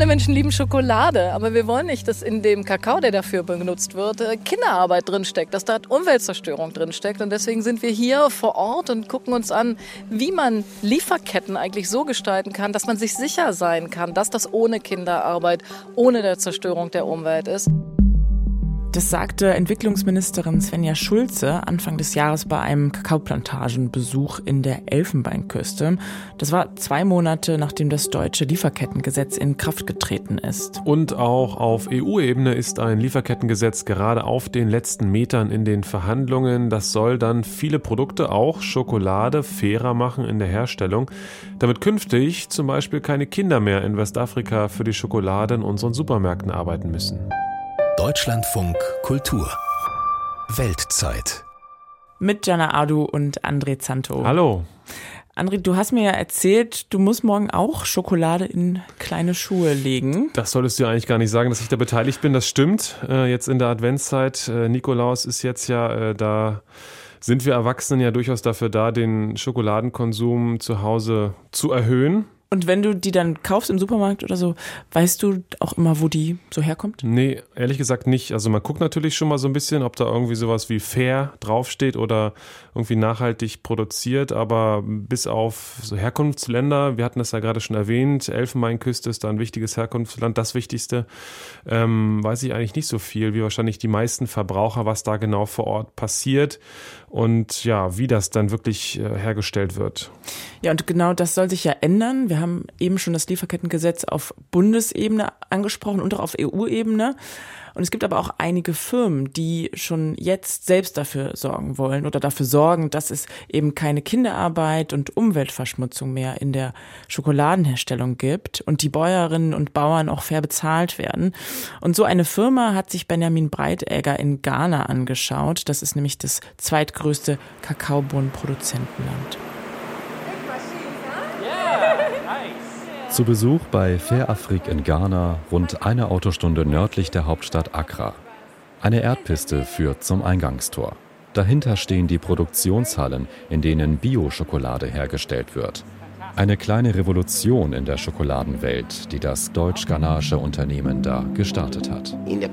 Alle Menschen lieben Schokolade, aber wir wollen nicht, dass in dem Kakao, der dafür benutzt wird, äh, Kinderarbeit drinsteckt, dass da Umweltzerstörung drinsteckt. Und deswegen sind wir hier vor Ort und gucken uns an, wie man Lieferketten eigentlich so gestalten kann, dass man sich sicher sein kann, dass das ohne Kinderarbeit, ohne der Zerstörung der Umwelt ist. Das sagte Entwicklungsministerin Svenja Schulze Anfang des Jahres bei einem Kakaoplantagenbesuch in der Elfenbeinküste. Das war zwei Monate, nachdem das deutsche Lieferkettengesetz in Kraft getreten ist. Und auch auf EU-Ebene ist ein Lieferkettengesetz gerade auf den letzten Metern in den Verhandlungen. Das soll dann viele Produkte, auch Schokolade, fairer machen in der Herstellung, damit künftig zum Beispiel keine Kinder mehr in Westafrika für die Schokolade in unseren Supermärkten arbeiten müssen. Deutschlandfunk Kultur Weltzeit mit Jana Adu und André Zanto. Hallo. André, du hast mir ja erzählt, du musst morgen auch Schokolade in kleine Schuhe legen. Das solltest du ja eigentlich gar nicht sagen, dass ich da beteiligt bin. Das stimmt. Äh, jetzt in der Adventszeit, äh, Nikolaus ist jetzt ja äh, da sind wir Erwachsenen ja durchaus dafür da, den Schokoladenkonsum zu Hause zu erhöhen. Und wenn du die dann kaufst im Supermarkt oder so, weißt du auch immer, wo die so herkommt? Nee, ehrlich gesagt nicht. Also man guckt natürlich schon mal so ein bisschen, ob da irgendwie sowas wie fair draufsteht oder irgendwie nachhaltig produziert, aber bis auf so Herkunftsländer, wir hatten das ja gerade schon erwähnt, Elfenbeinküste ist da ein wichtiges Herkunftsland, das wichtigste, ähm, weiß ich eigentlich nicht so viel, wie wahrscheinlich die meisten Verbraucher, was da genau vor Ort passiert und ja, wie das dann wirklich äh, hergestellt wird. Ja, und genau das soll sich ja ändern. Wir haben eben schon das Lieferkettengesetz auf Bundesebene angesprochen und auch auf EU-Ebene. Und es gibt aber auch einige Firmen, die schon jetzt selbst dafür sorgen wollen oder dafür sorgen, dass es eben keine Kinderarbeit und Umweltverschmutzung mehr in der Schokoladenherstellung gibt und die Bäuerinnen und Bauern auch fair bezahlt werden. Und so eine Firma hat sich Benjamin Breitäger in Ghana angeschaut. Das ist nämlich das zweitgrößte Kakaobohnenproduzentenland. Zu Besuch bei Fair Afrik in Ghana, rund eine Autostunde nördlich der Hauptstadt Accra. Eine Erdpiste führt zum Eingangstor. Dahinter stehen die Produktionshallen, in denen Bio-Schokolade hergestellt wird. Eine kleine Revolution in der Schokoladenwelt, die das deutsch-ghanaische Unternehmen da gestartet hat. In der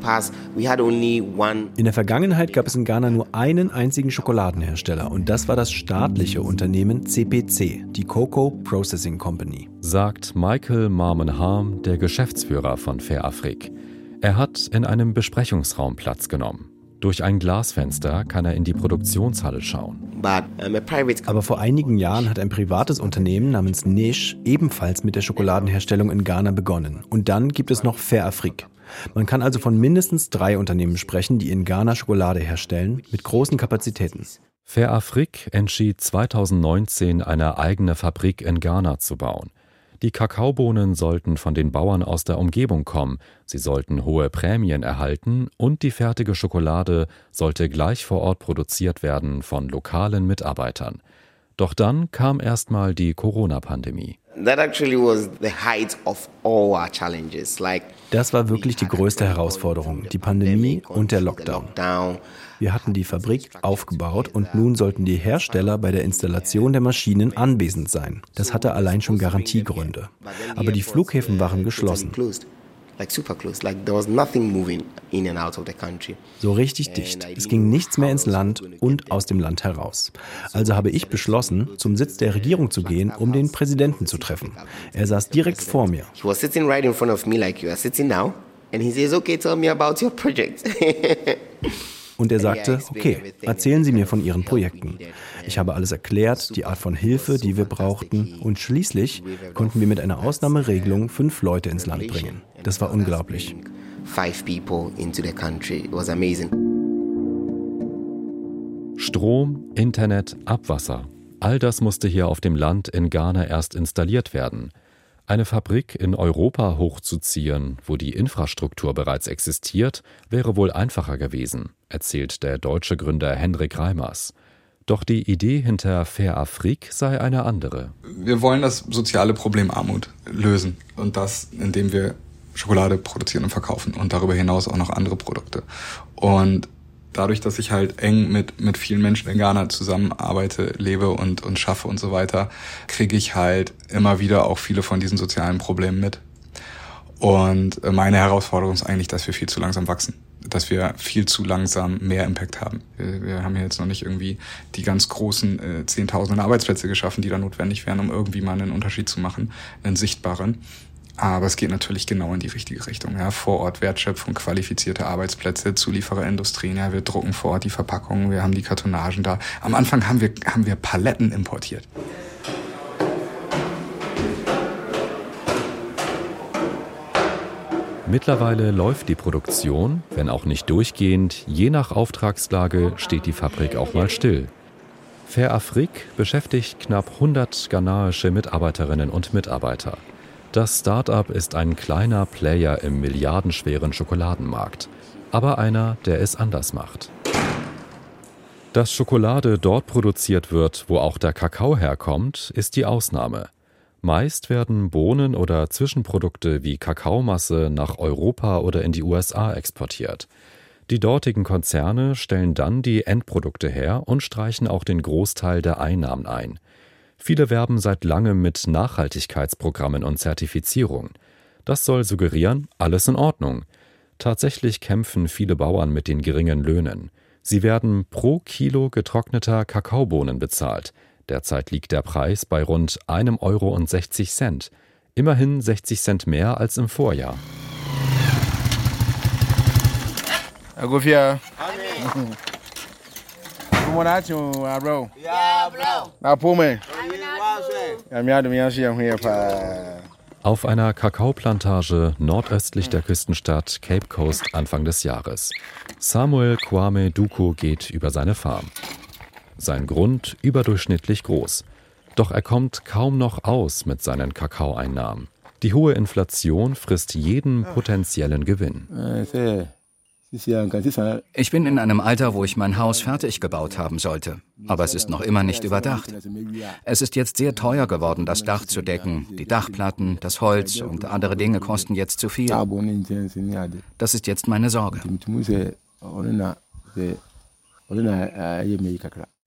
Vergangenheit gab es in Ghana nur einen einzigen Schokoladenhersteller und das war das staatliche Unternehmen CPC, die Cocoa Processing Company. Sagt Michael Marmenharm, der Geschäftsführer von Fair Afrik. Er hat in einem Besprechungsraum Platz genommen. Durch ein Glasfenster kann er in die Produktionshalle schauen. Aber vor einigen Jahren hat ein privates Unternehmen namens Nish ebenfalls mit der Schokoladenherstellung in Ghana begonnen. Und dann gibt es noch Fair Afrik. Man kann also von mindestens drei Unternehmen sprechen, die in Ghana Schokolade herstellen, mit großen Kapazitäten. Fair Afrik entschied 2019, eine eigene Fabrik in Ghana zu bauen. Die Kakaobohnen sollten von den Bauern aus der Umgebung kommen, sie sollten hohe Prämien erhalten und die fertige Schokolade sollte gleich vor Ort produziert werden von lokalen Mitarbeitern. Doch dann kam erstmal die Corona-Pandemie. Das war wirklich die größte Herausforderung, die Pandemie und der Lockdown. Wir hatten die Fabrik aufgebaut und nun sollten die Hersteller bei der Installation der Maschinen anwesend sein. Das hatte allein schon Garantiegründe. Aber die Flughäfen waren geschlossen. So richtig dicht. Es ging nichts mehr ins Land und aus dem Land heraus. Also habe ich beschlossen, zum Sitz der Regierung zu gehen, um den Präsidenten zu treffen. Er saß direkt vor mir. And he says, okay, tell me about your project. Und er sagte, okay, erzählen Sie mir von Ihren Projekten. Ich habe alles erklärt, die Art von Hilfe, die wir brauchten. Und schließlich konnten wir mit einer Ausnahmeregelung fünf Leute ins Land bringen. Das war unglaublich. Strom, Internet, Abwasser. All das musste hier auf dem Land in Ghana erst installiert werden. Eine Fabrik in Europa hochzuziehen, wo die Infrastruktur bereits existiert, wäre wohl einfacher gewesen, erzählt der deutsche Gründer Hendrik Reimers. Doch die Idee hinter Fair Afrik sei eine andere. Wir wollen das soziale Problem Armut lösen und das, indem wir Schokolade produzieren und verkaufen und darüber hinaus auch noch andere Produkte. Und dadurch, dass ich halt eng mit, mit vielen Menschen in Ghana zusammenarbeite, lebe und, und schaffe und so weiter, kriege ich halt immer wieder auch viele von diesen sozialen Problemen mit. Und äh, meine Herausforderung ist eigentlich, dass wir viel zu langsam wachsen dass wir viel zu langsam mehr Impact haben. Wir, wir haben jetzt noch nicht irgendwie die ganz großen äh, Zehntausenden Arbeitsplätze geschaffen, die da notwendig wären, um irgendwie mal einen Unterschied zu machen, einen sichtbaren. Aber es geht natürlich genau in die richtige Richtung. Ja. Vor Ort Wertschöpfung, qualifizierte Arbeitsplätze, Zuliefererindustrien. Ja. Wir drucken vor Ort die Verpackungen, wir haben die Kartonagen da. Am Anfang haben wir, haben wir Paletten importiert. Mittlerweile läuft die Produktion, wenn auch nicht durchgehend, je nach Auftragslage steht die Fabrik auch mal still. Fair Afrik beschäftigt knapp 100 ghanaische Mitarbeiterinnen und Mitarbeiter. Das Start-up ist ein kleiner Player im milliardenschweren Schokoladenmarkt, aber einer, der es anders macht. Dass Schokolade dort produziert wird, wo auch der Kakao herkommt, ist die Ausnahme. Meist werden Bohnen oder Zwischenprodukte wie Kakaomasse nach Europa oder in die USA exportiert. Die dortigen Konzerne stellen dann die Endprodukte her und streichen auch den Großteil der Einnahmen ein. Viele werben seit langem mit Nachhaltigkeitsprogrammen und Zertifizierung. Das soll suggerieren, alles in Ordnung. Tatsächlich kämpfen viele Bauern mit den geringen Löhnen. Sie werden pro Kilo getrockneter Kakaobohnen bezahlt. Derzeit liegt der Preis bei rund 1,60 Euro. Immerhin 60 Cent mehr als im Vorjahr. Auf einer Kakaoplantage nordöstlich der Küstenstadt Cape Coast Anfang des Jahres. Samuel Kwame Duku geht über seine Farm. Sein Grund überdurchschnittlich groß. Doch er kommt kaum noch aus mit seinen Kakaoeinnahmen. Die hohe Inflation frisst jeden potenziellen Gewinn. Ich bin in einem Alter, wo ich mein Haus fertig gebaut haben sollte. Aber es ist noch immer nicht überdacht. Es ist jetzt sehr teuer geworden, das Dach zu decken. Die Dachplatten, das Holz und andere Dinge kosten jetzt zu viel. Das ist jetzt meine Sorge.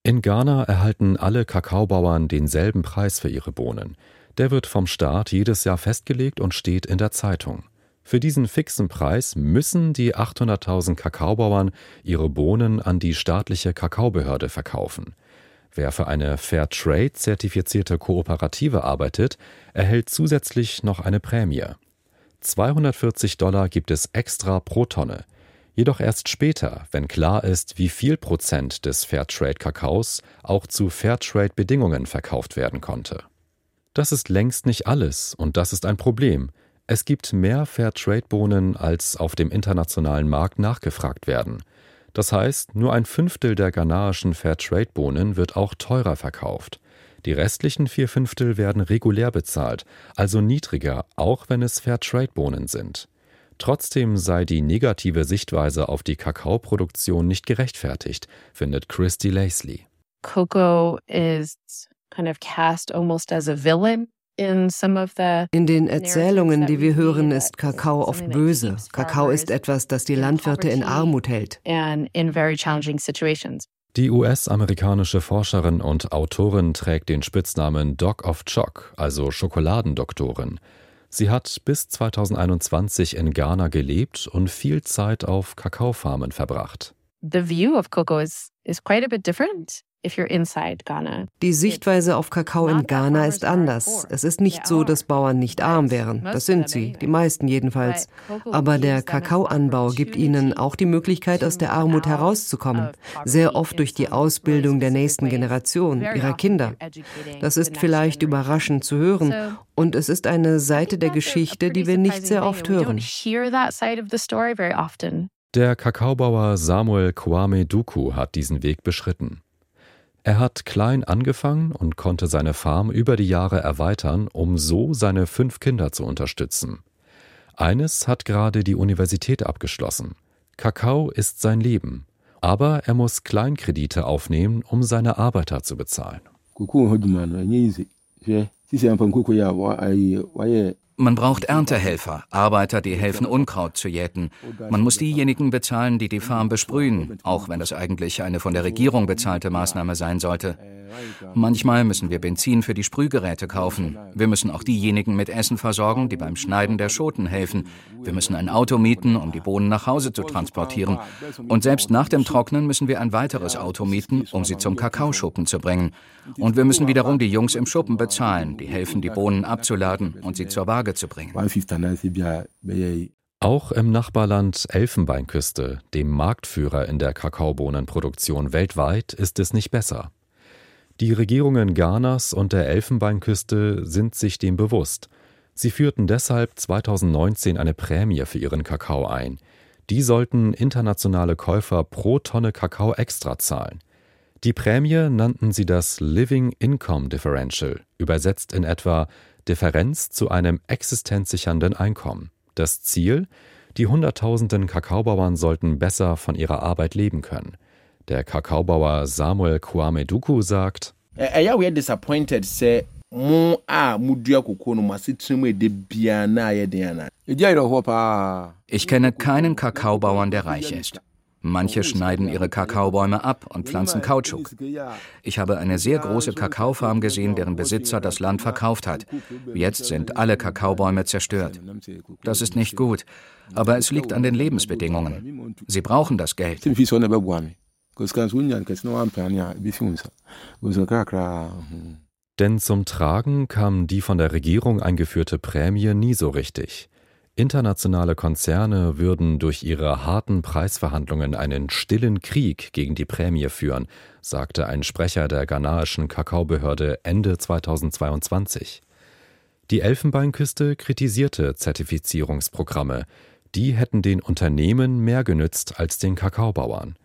In Ghana erhalten alle Kakaobauern denselben Preis für ihre Bohnen. Der wird vom Staat jedes Jahr festgelegt und steht in der Zeitung. Für diesen fixen Preis müssen die 800.000 Kakaobauern ihre Bohnen an die staatliche Kakaobehörde verkaufen. Wer für eine Fairtrade zertifizierte Kooperative arbeitet, erhält zusätzlich noch eine Prämie. 240 Dollar gibt es extra pro Tonne jedoch erst später, wenn klar ist, wie viel Prozent des Fairtrade-Kakaos auch zu Fairtrade-Bedingungen verkauft werden konnte. Das ist längst nicht alles und das ist ein Problem. Es gibt mehr Fairtrade-Bohnen, als auf dem internationalen Markt nachgefragt werden. Das heißt, nur ein Fünftel der ghanaischen Fairtrade-Bohnen wird auch teurer verkauft. Die restlichen vier Fünftel werden regulär bezahlt, also niedriger, auch wenn es Fairtrade-Bohnen sind. Trotzdem sei die negative Sichtweise auf die Kakaoproduktion nicht gerechtfertigt, findet Christy Lacey. Cocoa is kind of cast almost as a villain in den Erzählungen, die wir hören, ist Kakao oft böse. Kakao ist etwas, das die Landwirte in Armut hält. Die US-amerikanische Forscherin und Autorin trägt den Spitznamen Doc of Choc, also Schokoladendoktorin. Sie hat bis 2021 in Ghana gelebt und viel Zeit auf Kakaofarmen verbracht. The view of cocoa is, is quite a bit different. Die Sichtweise auf Kakao in Ghana ist anders. Es ist nicht so, dass Bauern nicht arm wären. Das sind sie, die meisten jedenfalls. Aber der Kakaoanbau gibt ihnen auch die Möglichkeit, aus der Armut herauszukommen. Sehr oft durch die Ausbildung der nächsten Generation, ihrer Kinder. Das ist vielleicht überraschend zu hören. Und es ist eine Seite der Geschichte, die wir nicht sehr oft hören. Der Kakaobauer Samuel Kwame Duku hat diesen Weg beschritten. Er hat klein angefangen und konnte seine Farm über die Jahre erweitern, um so seine fünf Kinder zu unterstützen. Eines hat gerade die Universität abgeschlossen. Kakao ist sein Leben, aber er muss Kleinkredite aufnehmen, um seine Arbeiter zu bezahlen. Man braucht Erntehelfer, Arbeiter, die helfen, Unkraut zu jäten. Man muss diejenigen bezahlen, die die Farm besprühen, auch wenn das eigentlich eine von der Regierung bezahlte Maßnahme sein sollte. Manchmal müssen wir Benzin für die Sprühgeräte kaufen. Wir müssen auch diejenigen mit Essen versorgen, die beim Schneiden der Schoten helfen. Wir müssen ein Auto mieten, um die Bohnen nach Hause zu transportieren. Und selbst nach dem Trocknen müssen wir ein weiteres Auto mieten, um sie zum Kakaoschuppen zu bringen. Und wir müssen wiederum die Jungs im Schuppen bezahlen, die helfen, die Bohnen abzuladen und sie zur Waage zu bringen. Auch im Nachbarland Elfenbeinküste, dem Marktführer in der Kakaobohnenproduktion weltweit, ist es nicht besser. Die Regierungen Ghanas und der Elfenbeinküste sind sich dem bewusst. Sie führten deshalb 2019 eine Prämie für ihren Kakao ein. Die sollten internationale Käufer pro Tonne Kakao extra zahlen. Die Prämie nannten sie das Living Income Differential, übersetzt in etwa Differenz zu einem existenzsichernden Einkommen. Das Ziel? Die Hunderttausenden Kakaobauern sollten besser von ihrer Arbeit leben können. Der Kakaobauer Samuel Kwame Duku sagt, ich kenne keinen Kakaobauern, der reich ist. Manche schneiden ihre Kakaobäume ab und pflanzen Kautschuk. Ich habe eine sehr große Kakaofarm gesehen, deren Besitzer das Land verkauft hat. Jetzt sind alle Kakaobäume zerstört. Das ist nicht gut, aber es liegt an den Lebensbedingungen. Sie brauchen das Geld. Denn zum Tragen kam die von der Regierung eingeführte Prämie nie so richtig. Internationale Konzerne würden durch ihre harten Preisverhandlungen einen stillen Krieg gegen die Prämie führen, sagte ein Sprecher der ghanaischen Kakaobehörde Ende 2022. Die Elfenbeinküste kritisierte Zertifizierungsprogramme. Die hätten den Unternehmen mehr genützt als den Kakaobauern.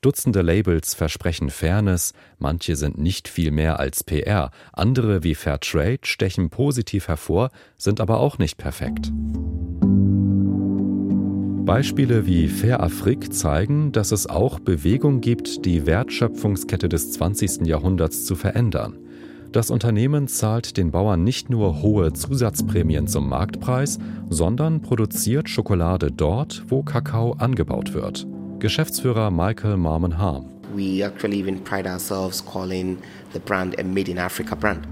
Dutzende Labels versprechen Fairness, manche sind nicht viel mehr als PR, andere wie Fairtrade stechen positiv hervor, sind aber auch nicht perfekt. Beispiele wie Fair Afrik zeigen, dass es auch Bewegung gibt, die Wertschöpfungskette des 20. Jahrhunderts zu verändern. Das Unternehmen zahlt den Bauern nicht nur hohe Zusatzprämien zum Marktpreis, sondern produziert Schokolade dort, wo Kakao angebaut wird. Geschäftsführer Michael Marmon Harm.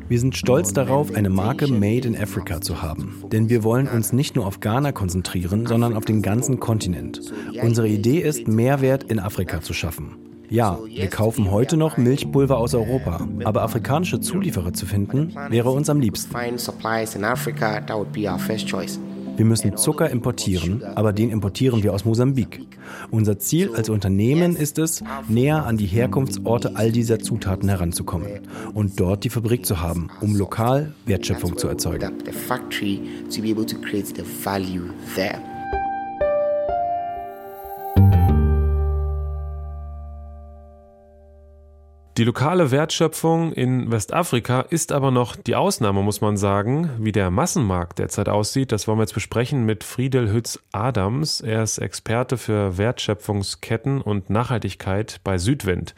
Wir sind stolz darauf, eine Marke Made in Africa zu haben. Denn wir wollen uns nicht nur auf Ghana konzentrieren, sondern auf den ganzen Kontinent. Unsere Idee ist, Mehrwert in Afrika zu schaffen. Ja, wir kaufen heute noch Milchpulver aus Europa, aber afrikanische Zulieferer zu finden, wäre uns am liebsten. Wir müssen Zucker importieren, aber den importieren wir aus Mosambik. Unser Ziel als Unternehmen ist es, näher an die Herkunftsorte all dieser Zutaten heranzukommen und dort die Fabrik zu haben, um lokal Wertschöpfung zu erzeugen. Die lokale Wertschöpfung in Westafrika ist aber noch die Ausnahme, muss man sagen. Wie der Massenmarkt derzeit aussieht, das wollen wir jetzt besprechen mit Friedel Hütz-Adams. Er ist Experte für Wertschöpfungsketten und Nachhaltigkeit bei Südwind.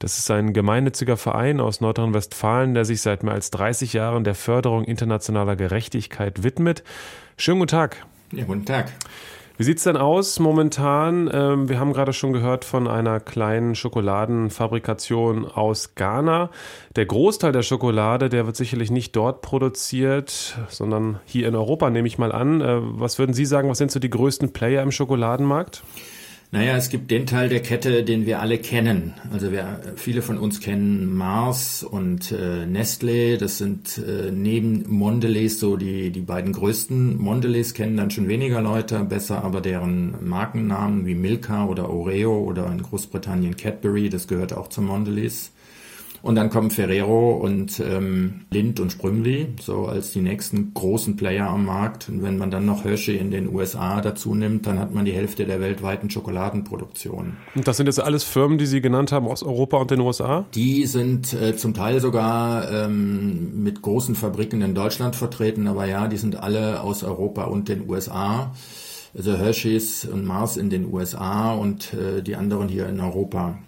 Das ist ein gemeinnütziger Verein aus Nordrhein-Westfalen, der sich seit mehr als 30 Jahren der Förderung internationaler Gerechtigkeit widmet. Schönen guten Tag. Ja, guten Tag. Wie sieht es denn aus momentan? Ähm, wir haben gerade schon gehört von einer kleinen Schokoladenfabrikation aus Ghana. Der Großteil der Schokolade, der wird sicherlich nicht dort produziert, sondern hier in Europa, nehme ich mal an. Äh, was würden Sie sagen, was sind so die größten Player im Schokoladenmarkt? Naja, es gibt den Teil der Kette, den wir alle kennen. Also wir, viele von uns kennen Mars und äh, Nestlé. Das sind äh, neben Mondelez so die, die beiden größten. Mondelez kennen dann schon weniger Leute, besser aber deren Markennamen wie Milka oder Oreo oder in Großbritannien Cadbury, das gehört auch zu Mondelez. Und dann kommen Ferrero und ähm, Lind und Sprüngli, so als die nächsten großen Player am Markt. Und wenn man dann noch Hershey in den USA dazu nimmt, dann hat man die Hälfte der weltweiten Schokoladenproduktion. Und das sind jetzt alles Firmen, die Sie genannt haben aus Europa und den USA? Die sind äh, zum Teil sogar ähm, mit großen Fabriken in Deutschland vertreten, aber ja, die sind alle aus Europa und den USA. Also Hershey's und Mars in den USA und äh, die anderen hier in Europa.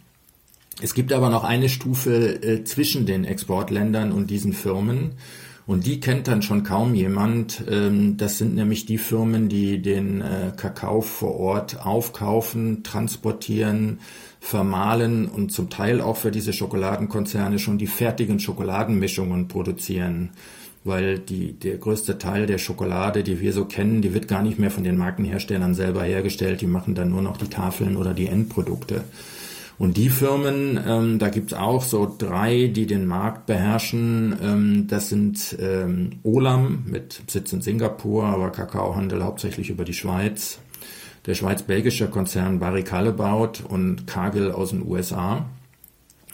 Es gibt aber noch eine Stufe äh, zwischen den Exportländern und diesen Firmen. Und die kennt dann schon kaum jemand. Ähm, das sind nämlich die Firmen, die den äh, Kakao vor Ort aufkaufen, transportieren, vermahlen und zum Teil auch für diese Schokoladenkonzerne schon die fertigen Schokoladenmischungen produzieren. Weil die, der größte Teil der Schokolade, die wir so kennen, die wird gar nicht mehr von den Markenherstellern selber hergestellt. Die machen dann nur noch die Tafeln oder die Endprodukte. Und die Firmen, ähm, da gibt's auch so drei, die den Markt beherrschen. Ähm, das sind ähm, Olam mit Sitz in Singapur, aber Kakaohandel hauptsächlich über die Schweiz. Der schweiz-belgische Konzern Barry Callebaut und Cargill aus den USA.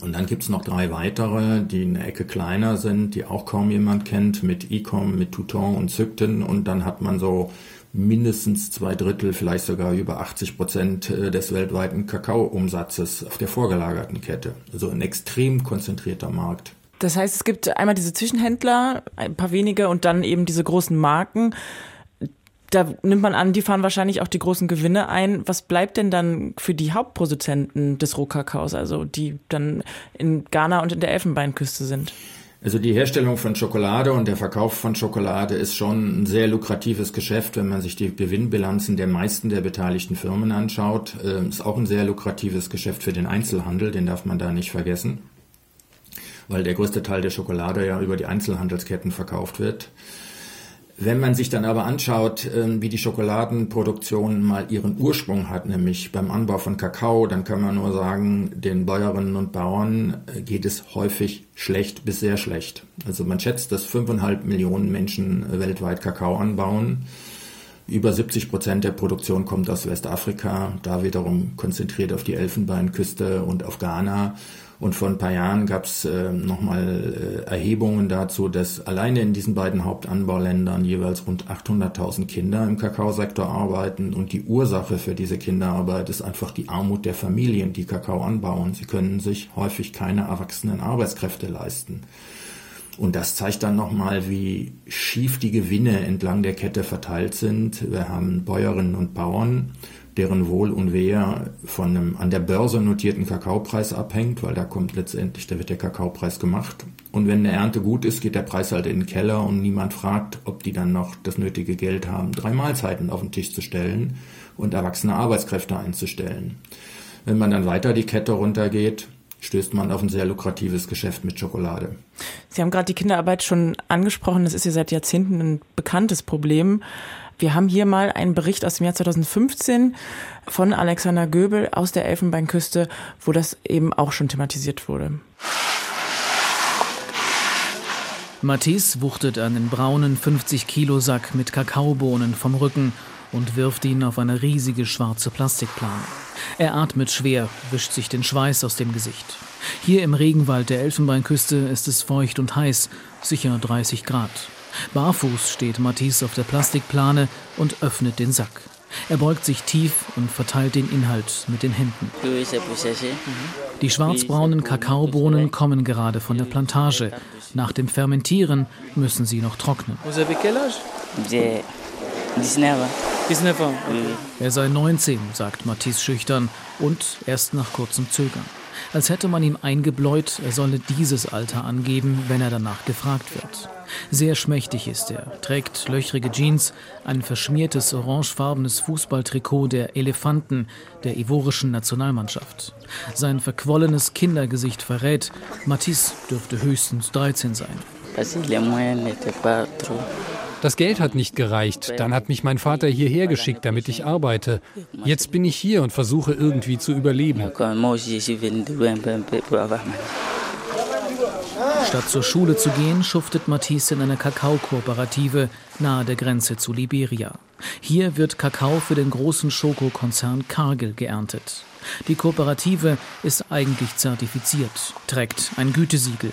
Und dann gibt's noch drei weitere, die eine Ecke kleiner sind, die auch kaum jemand kennt, mit Ecom, mit Touton und Zygten. Und dann hat man so mindestens zwei Drittel, vielleicht sogar über 80 Prozent äh, des weltweiten Kakaoumsatzes auf der vorgelagerten Kette. Also ein extrem konzentrierter Markt. Das heißt, es gibt einmal diese Zwischenhändler, ein paar wenige und dann eben diese großen Marken. Da nimmt man an, die fahren wahrscheinlich auch die großen Gewinne ein. Was bleibt denn dann für die Hauptproduzenten des Rohkakaos, also die dann in Ghana und in der Elfenbeinküste sind? Also die Herstellung von Schokolade und der Verkauf von Schokolade ist schon ein sehr lukratives Geschäft, wenn man sich die Gewinnbilanzen der meisten der beteiligten Firmen anschaut. Ähm, ist auch ein sehr lukratives Geschäft für den Einzelhandel, den darf man da nicht vergessen, weil der größte Teil der Schokolade ja über die Einzelhandelsketten verkauft wird. Wenn man sich dann aber anschaut, ähm, wie die Schokoladenproduktion mal ihren Ursprung hat, nämlich beim Anbau von Kakao, dann kann man nur sagen, den Bäuerinnen und Bauern äh, geht es häufig schlecht bis sehr schlecht. Also man schätzt, dass fünfeinhalb Millionen Menschen weltweit Kakao anbauen. Über 70 Prozent der Produktion kommt aus Westafrika, da wiederum konzentriert auf die Elfenbeinküste und auf Ghana. Und vor ein paar Jahren gab es äh, nochmal äh, Erhebungen dazu, dass alleine in diesen beiden Hauptanbauländern jeweils rund 800.000 Kinder im Kakaosektor arbeiten. Und die Ursache für diese Kinderarbeit ist einfach die Armut der Familien, die Kakao anbauen. Sie können sich häufig keine erwachsenen Arbeitskräfte leisten. Und das zeigt dann nochmal, wie schief die Gewinne entlang der Kette verteilt sind. Wir haben Bäuerinnen und Bauern, deren Wohl und Wehe von einem an der Börse notierten Kakaopreis abhängt, weil da kommt letztendlich, da wird der Kakaopreis gemacht. Und wenn eine Ernte gut ist, geht der Preis halt in den Keller und niemand fragt, ob die dann noch das nötige Geld haben, drei Mahlzeiten auf den Tisch zu stellen und erwachsene Arbeitskräfte einzustellen. Wenn man dann weiter die Kette runtergeht, stößt man auf ein sehr lukratives Geschäft mit Schokolade. Sie haben gerade die Kinderarbeit schon angesprochen. Das ist ja seit Jahrzehnten ein bekanntes Problem. Wir haben hier mal einen Bericht aus dem Jahr 2015 von Alexander Göbel aus der Elfenbeinküste, wo das eben auch schon thematisiert wurde. Matisse wuchtet einen braunen 50-Kilo-Sack mit Kakaobohnen vom Rücken und wirft ihn auf eine riesige schwarze Plastikplane. Er atmet schwer, wischt sich den Schweiß aus dem Gesicht. Hier im Regenwald der Elfenbeinküste ist es feucht und heiß, sicher 30 Grad. Barfuß steht Matisse auf der Plastikplane und öffnet den Sack. Er beugt sich tief und verteilt den Inhalt mit den Händen. Die schwarzbraunen Kakaobohnen kommen gerade von der Plantage. Nach dem Fermentieren müssen sie noch trocknen. Er sei 19, sagt Matisse schüchtern und erst nach kurzem Zögern. Als hätte man ihm eingebläut, er solle dieses Alter angeben, wenn er danach gefragt wird. Sehr schmächtig ist er, trägt löchrige Jeans, ein verschmiertes orangefarbenes Fußballtrikot der Elefanten der ivorischen Nationalmannschaft. Sein verquollenes Kindergesicht verrät, Matisse dürfte höchstens 13 sein. Das Geld hat nicht gereicht. Dann hat mich mein Vater hierher geschickt, damit ich arbeite. Jetzt bin ich hier und versuche irgendwie zu überleben. Statt zur Schule zu gehen, schuftet Matisse in einer Kakaokooperative nahe der Grenze zu Liberia. Hier wird Kakao für den großen Schokokonzern Cargill geerntet. Die Kooperative ist eigentlich zertifiziert, trägt ein Gütesiegel.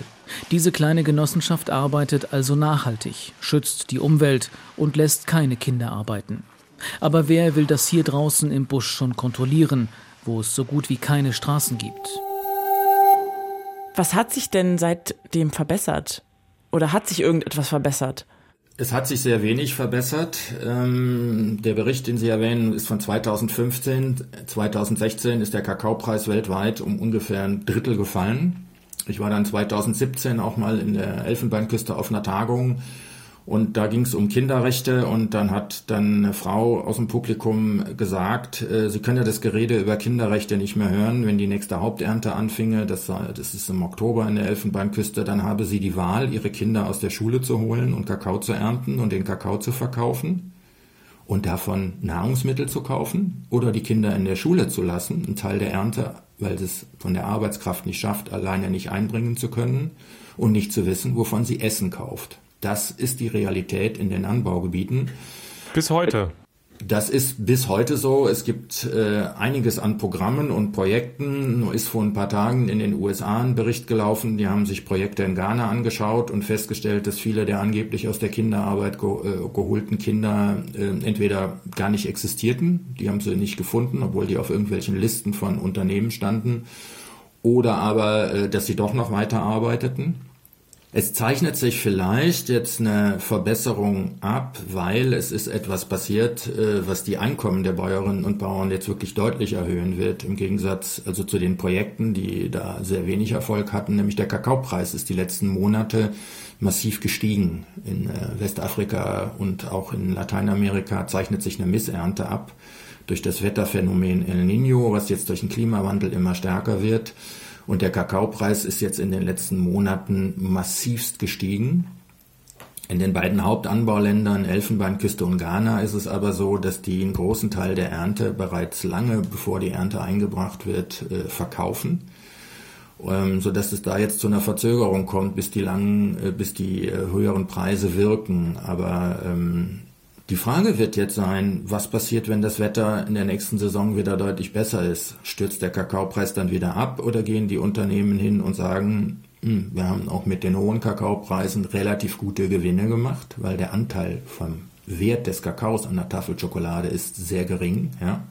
Diese kleine Genossenschaft arbeitet also nachhaltig, schützt die Umwelt und lässt keine Kinder arbeiten. Aber wer will das hier draußen im Busch schon kontrollieren, wo es so gut wie keine Straßen gibt? Was hat sich denn seitdem verbessert? Oder hat sich irgendetwas verbessert? Es hat sich sehr wenig verbessert. Ähm, der Bericht, den Sie erwähnen, ist von 2015. 2016 ist der Kakaopreis weltweit um ungefähr ein Drittel gefallen. Ich war dann 2017 auch mal in der Elfenbeinküste auf einer Tagung und da ging es um Kinderrechte und dann hat dann eine Frau aus dem Publikum gesagt, äh, sie könne das Gerede über Kinderrechte nicht mehr hören, wenn die nächste Haupternte anfinge, das, das ist im Oktober in der Elfenbeinküste, dann habe sie die Wahl, ihre Kinder aus der Schule zu holen und Kakao zu ernten und den Kakao zu verkaufen und davon Nahrungsmittel zu kaufen oder die Kinder in der Schule zu lassen, einen Teil der Ernte, weil es von der Arbeitskraft nicht schafft, alleine nicht einbringen zu können und nicht zu wissen, wovon sie Essen kauft. Das ist die Realität in den Anbaugebieten. Bis heute. Das ist bis heute so. Es gibt äh, einiges an Programmen und Projekten. Nur ist vor ein paar Tagen in den USA ein Bericht gelaufen. Die haben sich Projekte in Ghana angeschaut und festgestellt, dass viele der angeblich aus der Kinderarbeit ge äh, geholten Kinder äh, entweder gar nicht existierten, die haben sie nicht gefunden, obwohl die auf irgendwelchen Listen von Unternehmen standen, oder aber, äh, dass sie doch noch weiter arbeiteten. Es zeichnet sich vielleicht jetzt eine Verbesserung ab, weil es ist etwas passiert, äh, was die Einkommen der Bäuerinnen und Bauern jetzt wirklich deutlich erhöhen wird, im Gegensatz also zu den Projekten, die da sehr wenig Erfolg hatten, nämlich der Kakaopreis ist die letzten Monate massiv gestiegen. In äh, Westafrika und auch in Lateinamerika zeichnet sich eine Missernte ab durch das Wetterphänomen El Nino, was jetzt durch den Klimawandel immer stärker wird. Und der Kakaopreis ist jetzt in den letzten Monaten massivst gestiegen. In den beiden Hauptanbauländern Elfenbeinküste und Ghana ist es aber so, dass die einen großen Teil der Ernte bereits lange bevor die Ernte eingebracht wird, äh, verkaufen, ähm, so dass es da jetzt zu einer Verzögerung kommt, bis die langen, äh, bis die äh, höheren Preise wirken. Aber ähm, die Frage wird jetzt sein, was passiert, wenn das Wetter in der nächsten Saison wieder deutlich besser ist? Stürzt der Kakaopreis dann wieder ab oder gehen die Unternehmen hin und sagen, hm, wir haben auch mit den hohen Kakaopreisen relativ gute Gewinne gemacht, weil der Anteil vom Wert des Kakaos an der Tafel Schokolade ist sehr gering. Ja?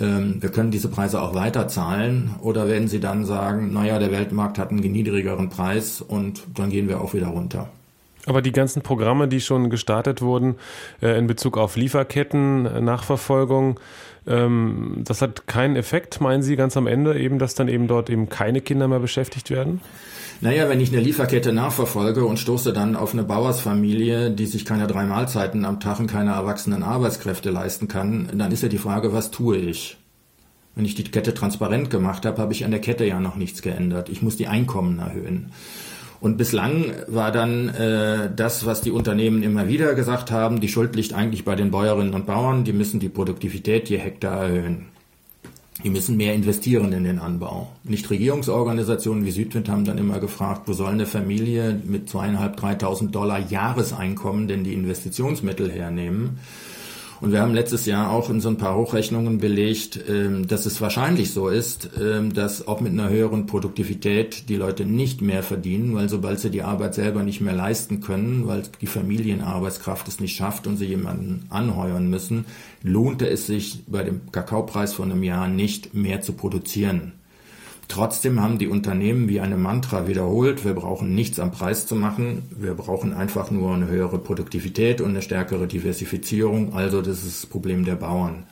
Ähm, wir können diese Preise auch weiter zahlen oder werden sie dann sagen, naja, der Weltmarkt hat einen niedrigeren Preis und dann gehen wir auch wieder runter. Aber die ganzen Programme, die schon gestartet wurden äh, in Bezug auf Lieferketten, äh, Nachverfolgung, ähm, das hat keinen Effekt, meinen Sie ganz am Ende, eben, dass dann eben dort eben keine Kinder mehr beschäftigt werden? Naja, wenn ich eine Lieferkette nachverfolge und stoße dann auf eine Bauersfamilie, die sich keine drei Mahlzeiten am Tag und keine erwachsenen Arbeitskräfte leisten kann, dann ist ja die Frage, was tue ich? Wenn ich die Kette transparent gemacht habe, habe ich an der Kette ja noch nichts geändert. Ich muss die Einkommen erhöhen. Und bislang war dann äh, das, was die Unternehmen immer wieder gesagt haben, die Schuld liegt eigentlich bei den Bäuerinnen und Bauern, die müssen die Produktivität je Hektar erhöhen. Die müssen mehr investieren in den Anbau. Nicht Regierungsorganisationen wie Südwind haben dann immer gefragt, wo soll eine Familie mit zweieinhalb, dreitausend Dollar Jahreseinkommen denn die Investitionsmittel hernehmen? Und wir haben letztes Jahr auch in so ein paar Hochrechnungen belegt, ähm, dass es wahrscheinlich so ist, ähm, dass auch mit einer höheren Produktivität die Leute nicht mehr verdienen, weil sobald sie die Arbeit selber nicht mehr leisten können, weil die Familienarbeitskraft es nicht schafft und sie jemanden anheuern müssen, lohnte es sich bei dem Kakaopreis von einem Jahr nicht mehr zu produzieren. Trotzdem haben die Unternehmen wie eine Mantra wiederholt, wir brauchen nichts am Preis zu machen, wir brauchen einfach nur eine höhere Produktivität und eine stärkere Diversifizierung, also das ist das Problem der Bauern.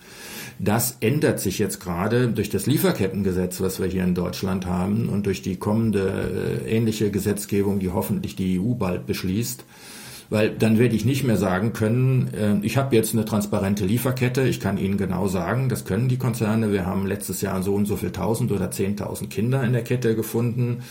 Das ändert sich jetzt gerade durch das Lieferkettengesetz, was wir hier in Deutschland haben und durch die kommende äh, ähnliche Gesetzgebung, die hoffentlich die EU bald beschließt weil dann werde ich nicht mehr sagen können, äh, ich habe jetzt eine transparente Lieferkette, ich kann Ihnen genau sagen, das können die Konzerne, wir haben letztes Jahr so und so viel tausend oder zehntausend Kinder in der Kette gefunden.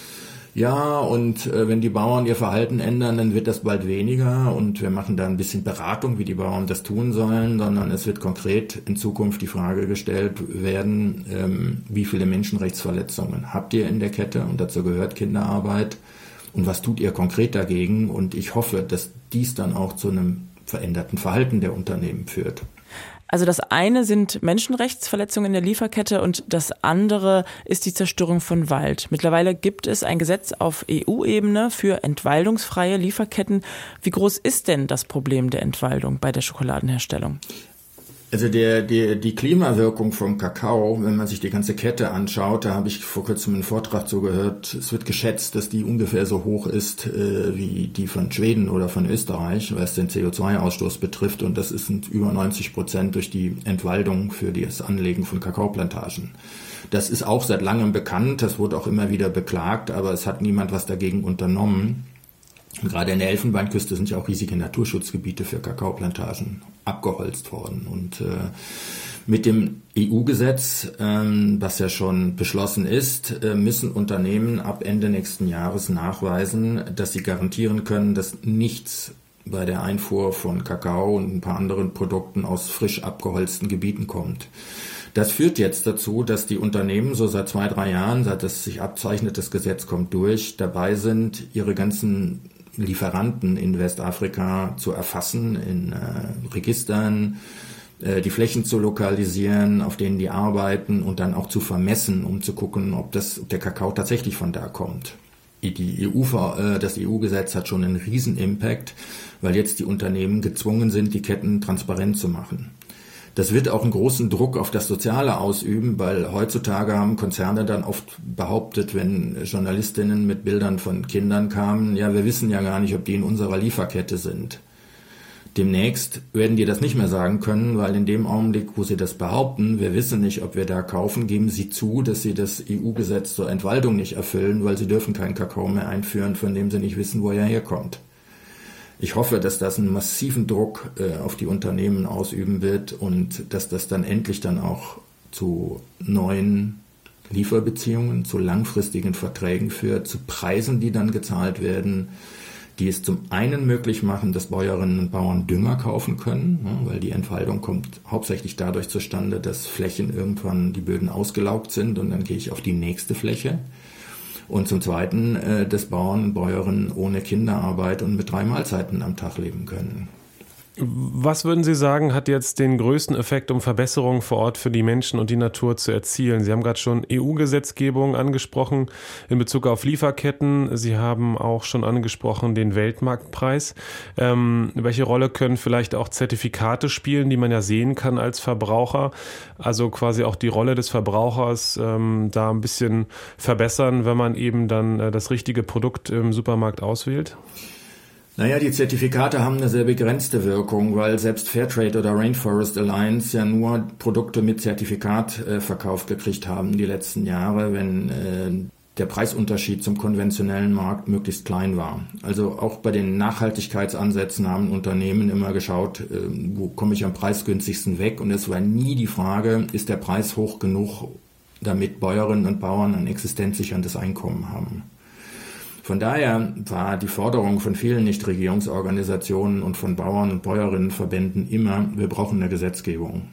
Ja, und äh, wenn die Bauern ihr Verhalten ändern, dann wird das bald weniger. Und wir machen da ein bisschen Beratung, wie die Bauern das tun sollen, sondern es wird konkret in Zukunft die Frage gestellt werden, ähm, wie viele Menschenrechtsverletzungen habt ihr in der Kette? Und dazu gehört Kinderarbeit und was tut ihr konkret dagegen und ich hoffe, dass dies dann auch zu einem veränderten Verhalten der Unternehmen führt. Also das eine sind Menschenrechtsverletzungen in der Lieferkette und das andere ist die Zerstörung von Wald. Mittlerweile gibt es ein Gesetz auf EU-Ebene für entwaldungsfreie Lieferketten. Wie groß ist denn das Problem der Entwaldung bei der Schokoladenherstellung? Also der, der, die Klimawirkung vom Kakao, wenn man sich die ganze Kette anschaut, da habe ich vor kurzem einen Vortrag so gehört, es wird geschätzt, dass die ungefähr so hoch ist äh, wie die von Schweden oder von Österreich, was den CO2-Ausstoß betrifft. Und das sind über 90 Prozent durch die Entwaldung für das Anlegen von Kakaoplantagen. Das ist auch seit langem bekannt, das wurde auch immer wieder beklagt, aber es hat niemand was dagegen unternommen. Gerade in der Elfenbeinküste sind ja auch riesige Naturschutzgebiete für Kakaoplantagen abgeholzt worden. Und äh, mit dem EU-Gesetz, ähm, was ja schon beschlossen ist, äh, müssen Unternehmen ab Ende nächsten Jahres nachweisen, dass sie garantieren können, dass nichts bei der Einfuhr von Kakao und ein paar anderen Produkten aus frisch abgeholzten Gebieten kommt. Das führt jetzt dazu, dass die Unternehmen so seit zwei, drei Jahren, seit es sich abzeichnet, das Gesetz kommt durch, dabei sind, ihre ganzen Lieferanten in Westafrika zu erfassen, in äh, Registern, äh, die Flächen zu lokalisieren, auf denen die arbeiten und dann auch zu vermessen, um zu gucken, ob, das, ob der Kakao tatsächlich von da kommt. Die EU, äh, das EU-Gesetz hat schon einen riesen Impact, weil jetzt die Unternehmen gezwungen sind, die Ketten transparent zu machen. Das wird auch einen großen Druck auf das Soziale ausüben, weil heutzutage haben Konzerne dann oft behauptet, wenn Journalistinnen mit Bildern von Kindern kamen, ja, wir wissen ja gar nicht, ob die in unserer Lieferkette sind. Demnächst werden die das nicht mehr sagen können, weil in dem Augenblick, wo sie das behaupten, wir wissen nicht, ob wir da kaufen, geben sie zu, dass sie das EU-Gesetz zur Entwaldung nicht erfüllen, weil sie dürfen keinen Kakao mehr einführen, von dem sie nicht wissen, wo er herkommt. Ich hoffe, dass das einen massiven Druck äh, auf die Unternehmen ausüben wird und dass das dann endlich dann auch zu neuen Lieferbeziehungen, zu langfristigen Verträgen führt, zu Preisen, die dann gezahlt werden, die es zum einen möglich machen, dass Bäuerinnen und Bauern Dünger kaufen können, ne, weil die Entfaltung kommt hauptsächlich dadurch zustande, dass Flächen irgendwann die Böden ausgelaugt sind und dann gehe ich auf die nächste Fläche. Und zum Zweiten, äh, dass Bauern und Bäuerinnen ohne Kinderarbeit und mit drei Mahlzeiten am Tag leben können. Was würden Sie sagen, hat jetzt den größten Effekt, um Verbesserungen vor Ort für die Menschen und die Natur zu erzielen? Sie haben gerade schon EU-Gesetzgebung angesprochen in Bezug auf Lieferketten. Sie haben auch schon angesprochen den Weltmarktpreis. Ähm, welche Rolle können vielleicht auch Zertifikate spielen, die man ja sehen kann als Verbraucher? Also quasi auch die Rolle des Verbrauchers ähm, da ein bisschen verbessern, wenn man eben dann äh, das richtige Produkt im Supermarkt auswählt? Naja, die Zertifikate haben eine sehr begrenzte Wirkung, weil selbst Fairtrade oder Rainforest Alliance ja nur Produkte mit Zertifikat äh, verkauft gekriegt haben die letzten Jahre, wenn äh, der Preisunterschied zum konventionellen Markt möglichst klein war. Also auch bei den Nachhaltigkeitsansätzen haben Unternehmen immer geschaut, äh, wo komme ich am preisgünstigsten weg. Und es war nie die Frage, ist der Preis hoch genug, damit Bäuerinnen und Bauern ein existenzsicherndes Einkommen haben. Von daher war die Forderung von vielen Nichtregierungsorganisationen und von Bauern und Bäuerinnenverbänden immer, wir brauchen eine Gesetzgebung.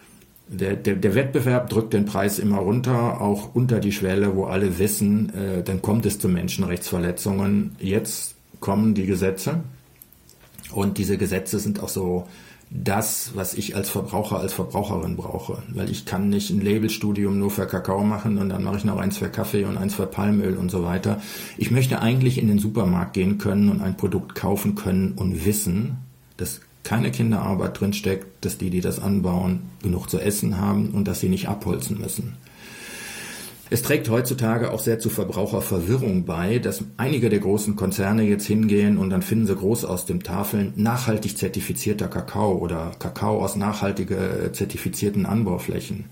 Der, der, der, Wettbewerb drückt den Preis immer runter, auch unter die Schwelle, wo alle wissen, äh, dann kommt es zu Menschenrechtsverletzungen. Jetzt kommen die Gesetze und diese Gesetze sind auch so das, was ich als Verbraucher, als Verbraucherin brauche. Weil ich kann nicht ein Labelstudium nur für Kakao machen und dann mache ich noch eins für Kaffee und eins für Palmöl und so weiter. Ich möchte eigentlich in den Supermarkt gehen können und ein Produkt kaufen können und wissen, dass keine Kinderarbeit drinsteckt, dass die, die das anbauen, genug zu essen haben und dass sie nicht abholzen müssen. Es trägt heutzutage auch sehr zu Verbraucherverwirrung bei, dass einige der großen Konzerne jetzt hingehen und dann finden sie groß aus dem Tafeln nachhaltig zertifizierter Kakao oder Kakao aus nachhaltig äh, zertifizierten Anbauflächen.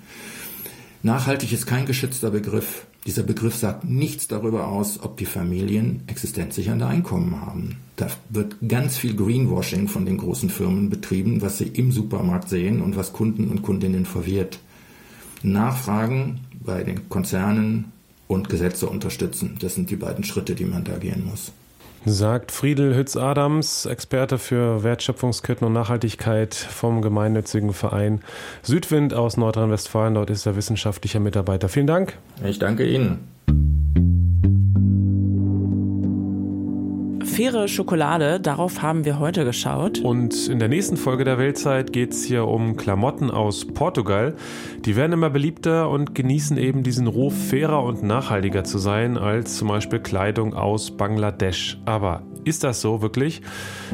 Nachhaltig ist kein geschützter Begriff. Dieser Begriff sagt nichts darüber aus, ob die Familien existenzsichernde Einkommen haben. Da wird ganz viel Greenwashing von den großen Firmen betrieben, was sie im Supermarkt sehen und was Kunden und Kundinnen verwirrt. Nachfragen bei den Konzernen und Gesetze unterstützen. Das sind die beiden Schritte, die man da gehen muss. Sagt Friedel Hütz-Adams, Experte für Wertschöpfungsketten und Nachhaltigkeit vom gemeinnützigen Verein Südwind aus Nordrhein-Westfalen. Dort ist er wissenschaftlicher Mitarbeiter. Vielen Dank. Ich danke Ihnen. Faire Schokolade, darauf haben wir heute geschaut. Und in der nächsten Folge der Weltzeit geht es hier um Klamotten aus Portugal. Die werden immer beliebter und genießen eben diesen Ruf, fairer und nachhaltiger zu sein als zum Beispiel Kleidung aus Bangladesch. Aber ist das so wirklich?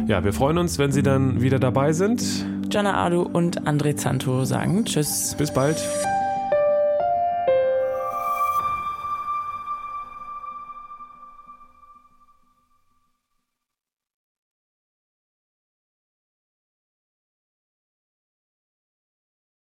Ja, wir freuen uns, wenn Sie dann wieder dabei sind. Jana Adu und André Zanto sagen Tschüss. Bis bald.